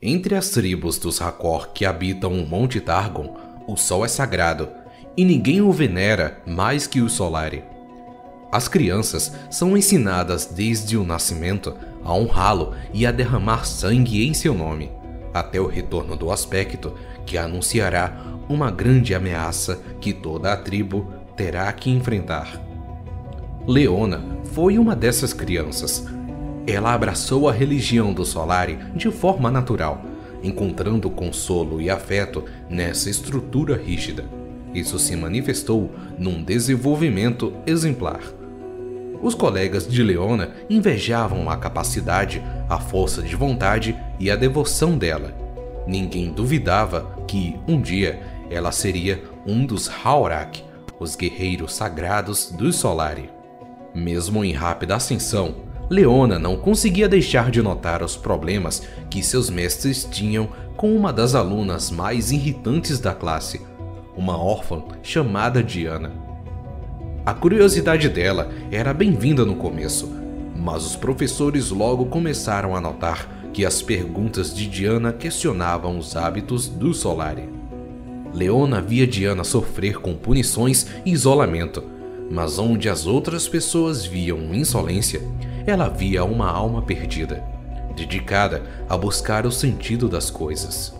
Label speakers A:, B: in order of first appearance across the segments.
A: Entre as tribos dos Hakor que habitam o Monte Targon, o Sol é sagrado e ninguém o venera mais que o Solari. As crianças são ensinadas desde o nascimento a honrá-lo e a derramar sangue em seu nome, até o retorno do aspecto que anunciará uma grande ameaça que toda a tribo terá que enfrentar. Leona foi uma dessas crianças. Ela abraçou a religião do Solari de forma natural, encontrando consolo e afeto nessa estrutura rígida. Isso se manifestou num desenvolvimento exemplar. Os colegas de Leona invejavam a capacidade, a força de vontade e a devoção dela. Ninguém duvidava que, um dia, ela seria um dos Haurak, os guerreiros sagrados dos Solari. Mesmo em rápida ascensão, Leona não conseguia deixar de notar os problemas que seus mestres tinham com uma das alunas mais irritantes da classe, uma órfã chamada Diana. A curiosidade dela era bem-vinda no começo, mas os professores logo começaram a notar que as perguntas de Diana questionavam os hábitos do Solari. Leona via Diana sofrer com punições e isolamento, mas onde as outras pessoas viam insolência, ela via uma alma perdida, dedicada a buscar o sentido das coisas.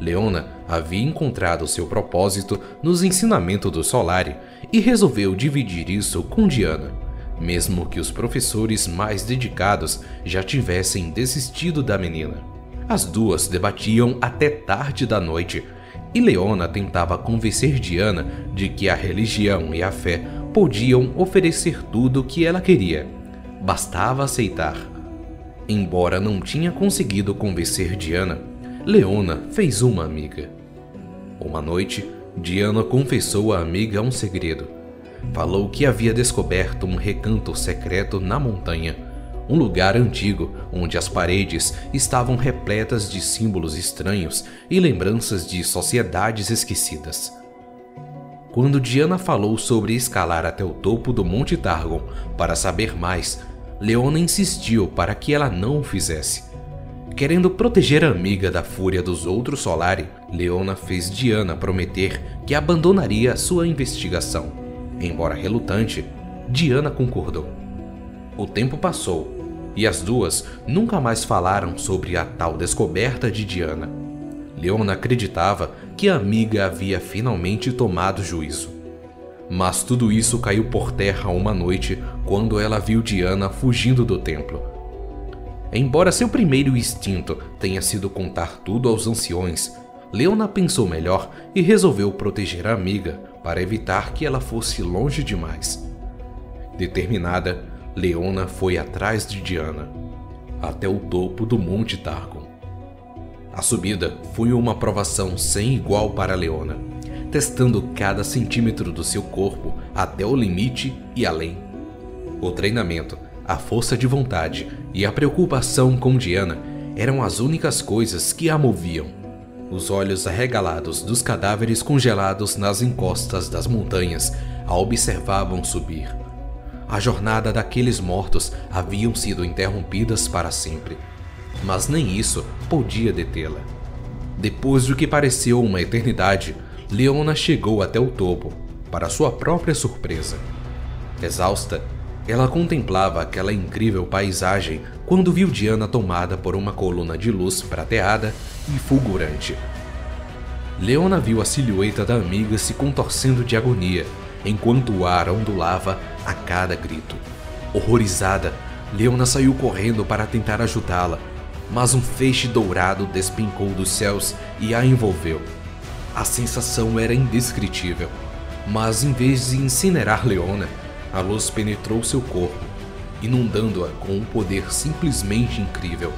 A: Leona havia encontrado seu propósito nos ensinamentos do Solari e resolveu dividir isso com Diana, mesmo que os professores mais dedicados já tivessem desistido da menina. As duas debatiam até tarde da noite e Leona tentava convencer Diana de que a religião e a fé podiam oferecer tudo o que ela queria. Bastava aceitar. Embora não tinha conseguido convencer Diana, Leona fez uma amiga. Uma noite, Diana confessou à amiga um segredo. Falou que havia descoberto um recanto secreto na montanha, um lugar antigo onde as paredes estavam repletas de símbolos estranhos e lembranças de sociedades esquecidas. Quando Diana falou sobre escalar até o topo do Monte Targon para saber mais, Leona insistiu para que ela não o fizesse. Querendo proteger a amiga da fúria dos outros Solari, Leona fez Diana prometer que abandonaria sua investigação. Embora relutante, Diana concordou. O tempo passou e as duas nunca mais falaram sobre a tal descoberta de Diana. Leona acreditava que a amiga havia finalmente tomado juízo. Mas tudo isso caiu por terra uma noite quando ela viu Diana fugindo do templo. Embora seu primeiro instinto tenha sido contar tudo aos anciões, Leona pensou melhor e resolveu proteger a amiga para evitar que ela fosse longe demais. Determinada, Leona foi atrás de Diana, até o topo do Monte Targon. A subida foi uma provação sem igual para Leona, testando cada centímetro do seu corpo até o limite e além. O treinamento, a força de vontade e a preocupação com Diana eram as únicas coisas que a moviam. Os olhos arregalados dos cadáveres congelados nas encostas das montanhas a observavam subir. A jornada daqueles mortos haviam sido interrompidas para sempre mas nem isso podia detê-la. Depois do que pareceu uma eternidade, Leona chegou até o topo, para sua própria surpresa. Exausta, ela contemplava aquela incrível paisagem quando viu Diana tomada por uma coluna de luz prateada e fulgurante. Leona viu a silhueta da amiga se contorcendo de agonia, enquanto o ar ondulava a cada grito. Horrorizada, Leona saiu correndo para tentar ajudá-la, mas um feixe dourado despencou dos céus e a envolveu. A sensação era indescritível, mas em vez de incinerar Leona, a luz penetrou seu corpo, inundando-a com um poder simplesmente incrível.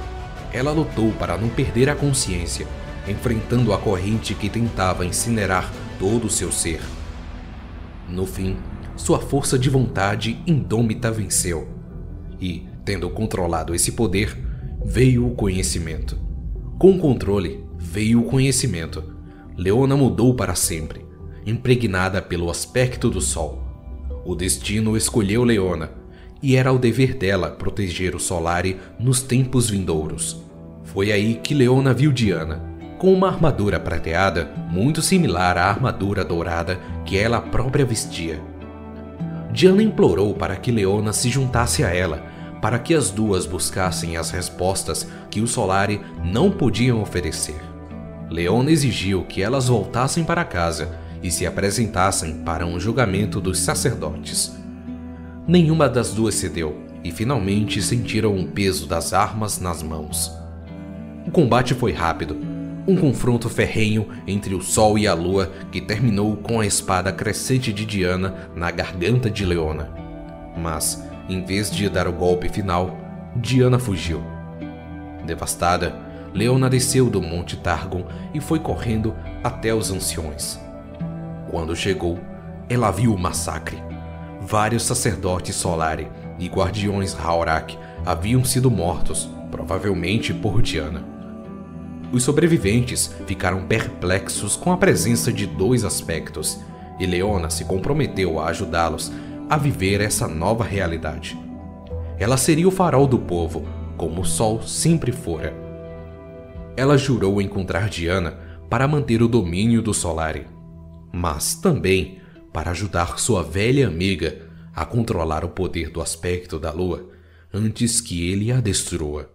A: Ela lutou para não perder a consciência, enfrentando a corrente que tentava incinerar todo o seu ser. No fim, sua força de vontade indômita venceu, e, tendo controlado esse poder, veio o conhecimento. Com o controle veio o conhecimento. Leona mudou para sempre, impregnada pelo aspecto do sol. O destino escolheu Leona, e era o dever dela proteger o Solari nos tempos vindouros. Foi aí que Leona viu Diana, com uma armadura prateada muito similar à armadura dourada que ela própria vestia. Diana implorou para que Leona se juntasse a ela, para que as duas buscassem as respostas que o Solari não podiam oferecer. Leona exigiu que elas voltassem para casa e se apresentassem para um julgamento dos sacerdotes. Nenhuma das duas cedeu e finalmente sentiram o peso das armas nas mãos. O combate foi rápido, um confronto ferrenho entre o Sol e a Lua que terminou com a espada crescente de Diana na garganta de Leona. Mas, em vez de dar o golpe final, Diana fugiu. Devastada, Leona desceu do Monte Targon e foi correndo até os anciões. Quando chegou, ela viu o massacre. Vários sacerdotes Solari e guardiões Haorak haviam sido mortos, provavelmente por Diana. Os sobreviventes ficaram perplexos com a presença de dois aspectos, e Leona se comprometeu a ajudá-los a viver essa nova realidade. Ela seria o farol do povo, como o sol sempre fora. Ela jurou encontrar Diana para manter o domínio do Solari, mas também para ajudar sua velha amiga a controlar o poder do aspecto da lua antes que ele a destrua.